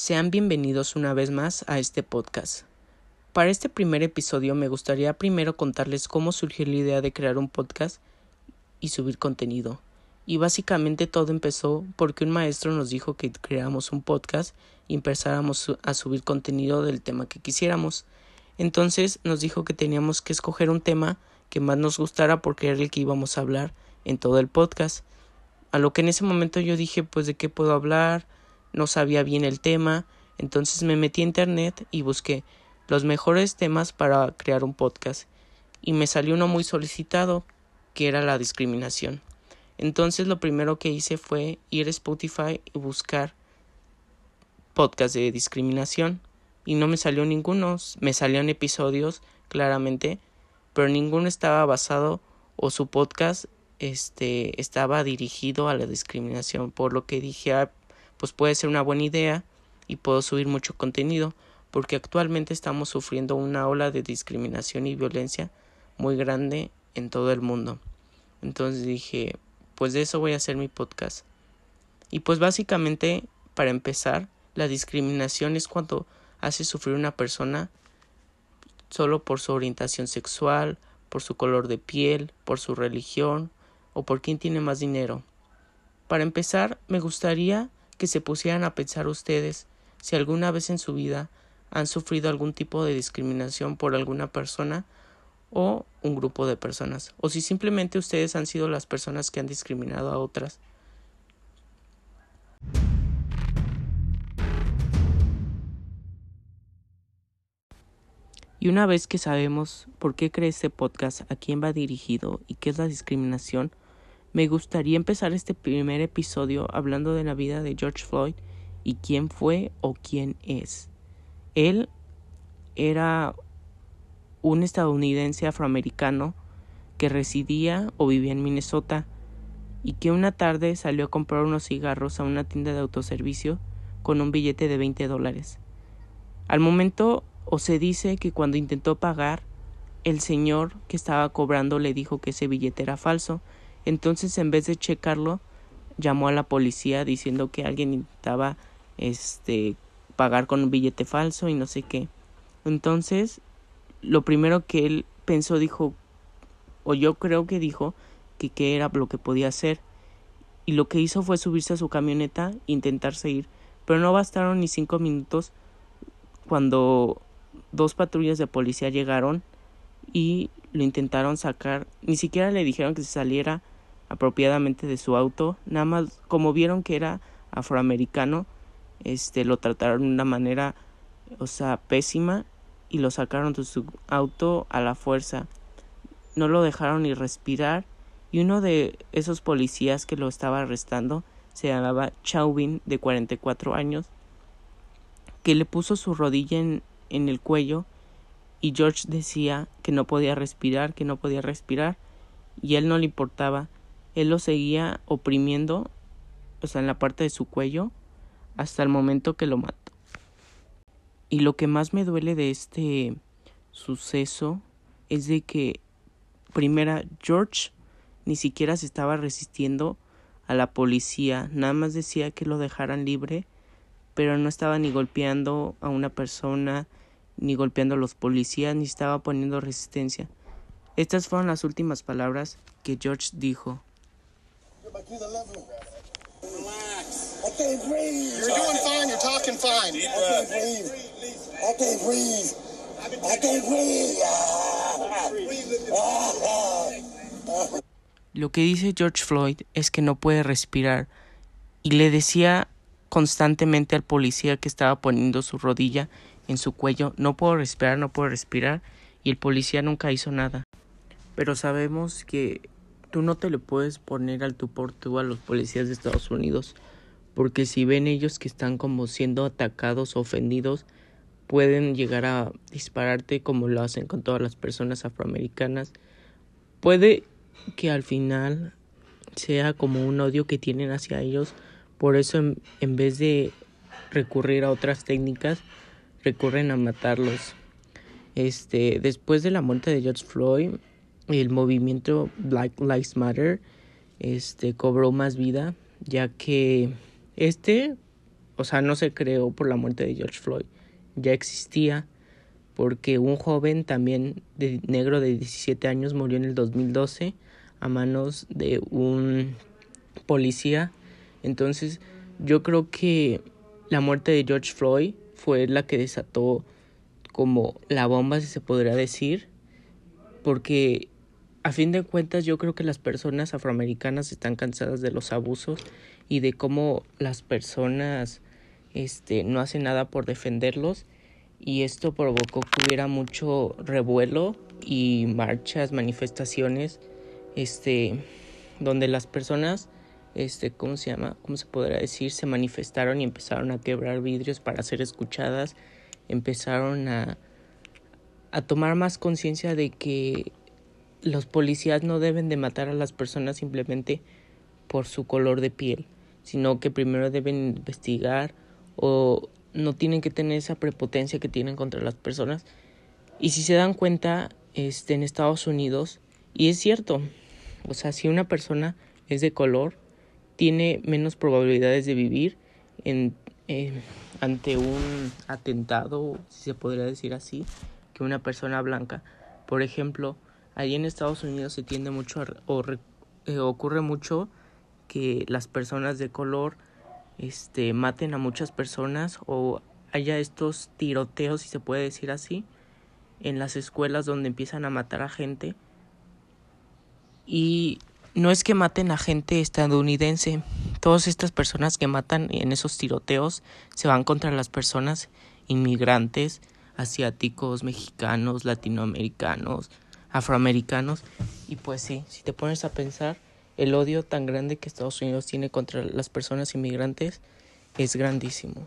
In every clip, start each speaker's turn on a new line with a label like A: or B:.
A: Sean bienvenidos una vez más a este podcast. Para este primer episodio me gustaría primero contarles cómo surgió la idea de crear un podcast y subir contenido. Y básicamente todo empezó porque un maestro nos dijo que creáramos un podcast y empezáramos a subir contenido del tema que quisiéramos. Entonces nos dijo que teníamos que escoger un tema que más nos gustara porque era el que íbamos a hablar en todo el podcast. A lo que en ese momento yo dije pues de qué puedo hablar, no sabía bien el tema, entonces me metí a internet y busqué los mejores temas para crear un podcast y me salió uno muy solicitado que era la discriminación. Entonces lo primero que hice fue ir a Spotify y buscar podcast de discriminación y no me salió ninguno, me salieron episodios claramente, pero ninguno estaba basado o su podcast este estaba dirigido a la discriminación, por lo que dije, ah, pues puede ser una buena idea y puedo subir mucho contenido, porque actualmente estamos sufriendo una ola de discriminación y violencia muy grande en todo el mundo. Entonces dije, pues de eso voy a hacer mi podcast. Y pues básicamente, para empezar, la discriminación es cuando hace sufrir una persona solo por su orientación sexual, por su color de piel, por su religión o por quién tiene más dinero. Para empezar, me gustaría que se pusieran a pensar ustedes si alguna vez en su vida han sufrido algún tipo de discriminación por alguna persona o un grupo de personas, o si simplemente ustedes han sido las personas que han discriminado a otras. Y una vez que sabemos por qué cree este podcast, a quién va dirigido y qué es la discriminación, me gustaría empezar este primer episodio hablando de la vida de George Floyd y quién fue o quién es. Él era un estadounidense afroamericano que residía o vivía en Minnesota y que una tarde salió a comprar unos cigarros a una tienda de autoservicio con un billete de 20 dólares. Al momento o se dice que cuando intentó pagar, el señor que estaba cobrando le dijo que ese billete era falso entonces, en vez de checarlo, llamó a la policía diciendo que alguien intentaba este pagar con un billete falso y no sé qué. Entonces, lo primero que él pensó dijo o yo creo que dijo que qué era lo que podía hacer. Y lo que hizo fue subirse a su camioneta e intentar seguir, pero no bastaron ni cinco minutos cuando dos patrullas de policía llegaron y lo intentaron sacar, ni siquiera le dijeron que se saliera apropiadamente de su auto, nada más como vieron que era afroamericano, este lo trataron de una manera o sea, pésima y lo sacaron de su auto a la fuerza. No lo dejaron ni respirar y uno de esos policías que lo estaba arrestando se llamaba Chauvin de 44 años que le puso su rodilla en, en el cuello y George decía que no podía respirar, que no podía respirar y él no le importaba él lo seguía oprimiendo, o sea, en la parte de su cuello, hasta el momento que lo mató. Y lo que más me duele de este suceso es de que, primera, George ni siquiera se estaba resistiendo a la policía, nada más decía que lo dejaran libre, pero no estaba ni golpeando a una persona, ni golpeando a los policías, ni estaba poniendo resistencia. Estas fueron las últimas palabras que George dijo. Lo que dice George Floyd es que no puede respirar y le decía constantemente al policía que estaba poniendo su rodilla en su cuello, no puedo respirar, no puedo respirar, y el policía nunca hizo nada. Pero sabemos que tú no te le puedes poner al tú por tú a los policías de Estados Unidos, porque si ven ellos que están como siendo atacados ofendidos, pueden llegar a dispararte como lo hacen con todas las personas afroamericanas. Puede que al final sea como un odio que tienen hacia ellos, por eso en, en vez de recurrir a otras técnicas, recurren a matarlos. Este, después de la muerte de George Floyd, el movimiento Black Lives Matter este cobró más vida ya que este o sea, no se creó por la muerte de George Floyd, ya existía porque un joven también de negro de 17 años murió en el 2012 a manos de un policía. Entonces, yo creo que la muerte de George Floyd fue la que desató como la bomba, si se podría decir, porque a fin de cuentas yo creo que las personas afroamericanas están cansadas de los abusos y de cómo las personas este no hacen nada por defenderlos y esto provocó que hubiera mucho revuelo y marchas, manifestaciones este donde las personas este cómo se llama cómo se podrá decir se manifestaron y empezaron a quebrar vidrios para ser escuchadas empezaron a a tomar más conciencia de que los policías no deben de matar a las personas simplemente por su color de piel, sino que primero deben investigar o no tienen que tener esa prepotencia que tienen contra las personas. Y si se dan cuenta, este, en Estados Unidos, y es cierto, o sea, si una persona es de color, tiene menos probabilidades de vivir en, ante un atentado, si se podría decir así, que una persona blanca. Por ejemplo, Allí en Estados Unidos se tiende mucho o eh, ocurre mucho que las personas de color este maten a muchas personas o haya estos tiroteos si se puede decir así en las escuelas donde empiezan a matar a gente. Y no es que maten a gente estadounidense todas estas personas que matan en esos tiroteos se van contra las personas inmigrantes asiáticos mexicanos latinoamericanos afroamericanos. Y pues sí, si te pones a pensar, el odio tan grande que Estados Unidos tiene contra las personas inmigrantes es grandísimo.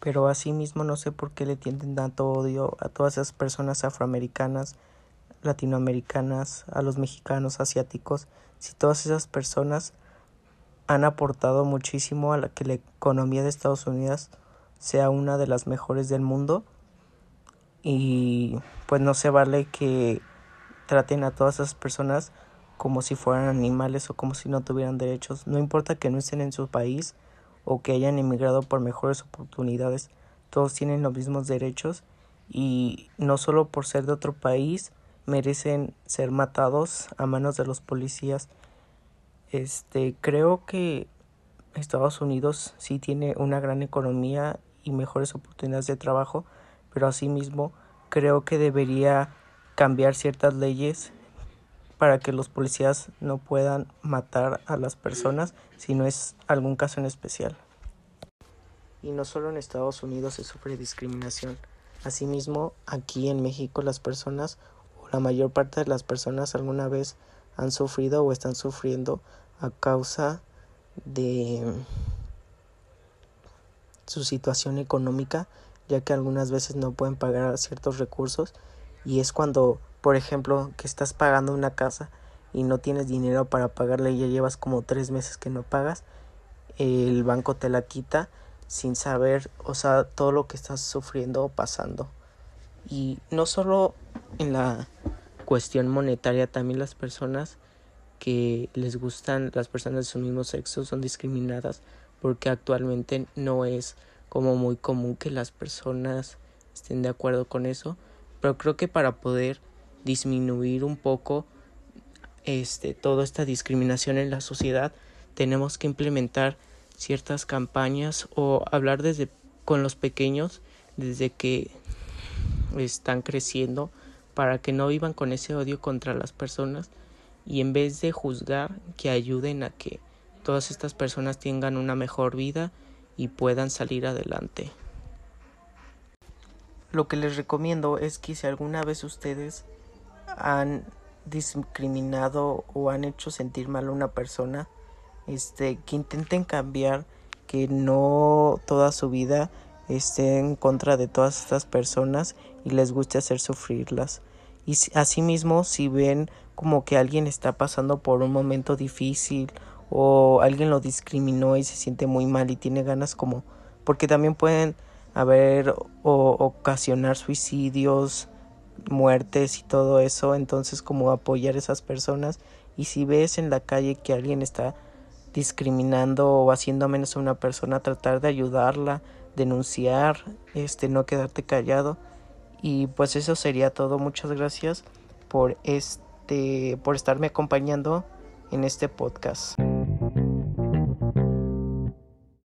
A: Pero asimismo no sé por qué le tienden tanto odio a todas esas personas afroamericanas, latinoamericanas, a los mexicanos, asiáticos, si todas esas personas han aportado muchísimo a la que la economía de Estados Unidos sea una de las mejores del mundo y pues no se vale que traten a todas esas personas como si fueran animales o como si no tuvieran derechos. No importa que no estén en su país o que hayan emigrado por mejores oportunidades, todos tienen los mismos derechos y no solo por ser de otro país merecen ser matados a manos de los policías. Este, creo que Estados Unidos sí tiene una gran economía y mejores oportunidades de trabajo, pero asimismo creo que debería cambiar ciertas leyes para que los policías no puedan matar a las personas si no es algún caso en especial. Y no solo en Estados Unidos se sufre discriminación, asimismo aquí en México las personas o la mayor parte de las personas alguna vez han sufrido o están sufriendo a causa de su situación económica ya que algunas veces no pueden pagar ciertos recursos y es cuando, por ejemplo, que estás pagando una casa y no tienes dinero para pagarla y ya llevas como tres meses que no pagas, el banco te la quita sin saber, o sea, todo lo que estás sufriendo o pasando. Y no solo en la cuestión monetaria, también las personas que les gustan, las personas de su mismo sexo son discriminadas porque actualmente no es como muy común que las personas estén de acuerdo con eso, pero creo que para poder disminuir un poco este toda esta discriminación en la sociedad tenemos que implementar ciertas campañas o hablar desde con los pequeños desde que están creciendo para que no vivan con ese odio contra las personas y en vez de juzgar que ayuden a que todas estas personas tengan una mejor vida y puedan salir adelante. Lo que les recomiendo es que si alguna vez ustedes han discriminado o han hecho sentir mal a una persona, este, que intenten cambiar, que no toda su vida esté en contra de todas estas personas y les guste hacer sufrirlas. Y asimismo, si ven como que alguien está pasando por un momento difícil o alguien lo discriminó y se siente muy mal y tiene ganas como porque también pueden haber o ocasionar suicidios, muertes y todo eso, entonces como apoyar a esas personas y si ves en la calle que alguien está discriminando o haciendo menos a una persona, tratar de ayudarla, denunciar, este, no quedarte callado. Y pues eso sería todo. Muchas gracias por este, por estarme acompañando en este podcast.